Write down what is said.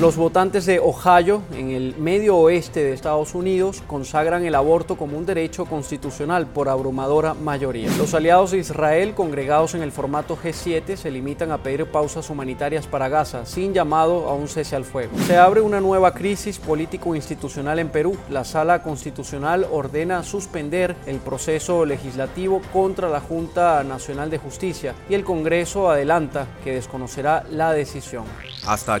Los votantes de Ohio, en el medio oeste de Estados Unidos, consagran el aborto como un derecho constitucional por abrumadora mayoría. Los aliados de Israel, congregados en el formato G7, se limitan a pedir pausas humanitarias para Gaza, sin llamado a un cese al fuego. Se abre una nueva crisis político-institucional en Perú. La Sala Constitucional ordena suspender el proceso legislativo contra la Junta Nacional de Justicia y el Congreso adelanta que desconocerá la decisión. Hasta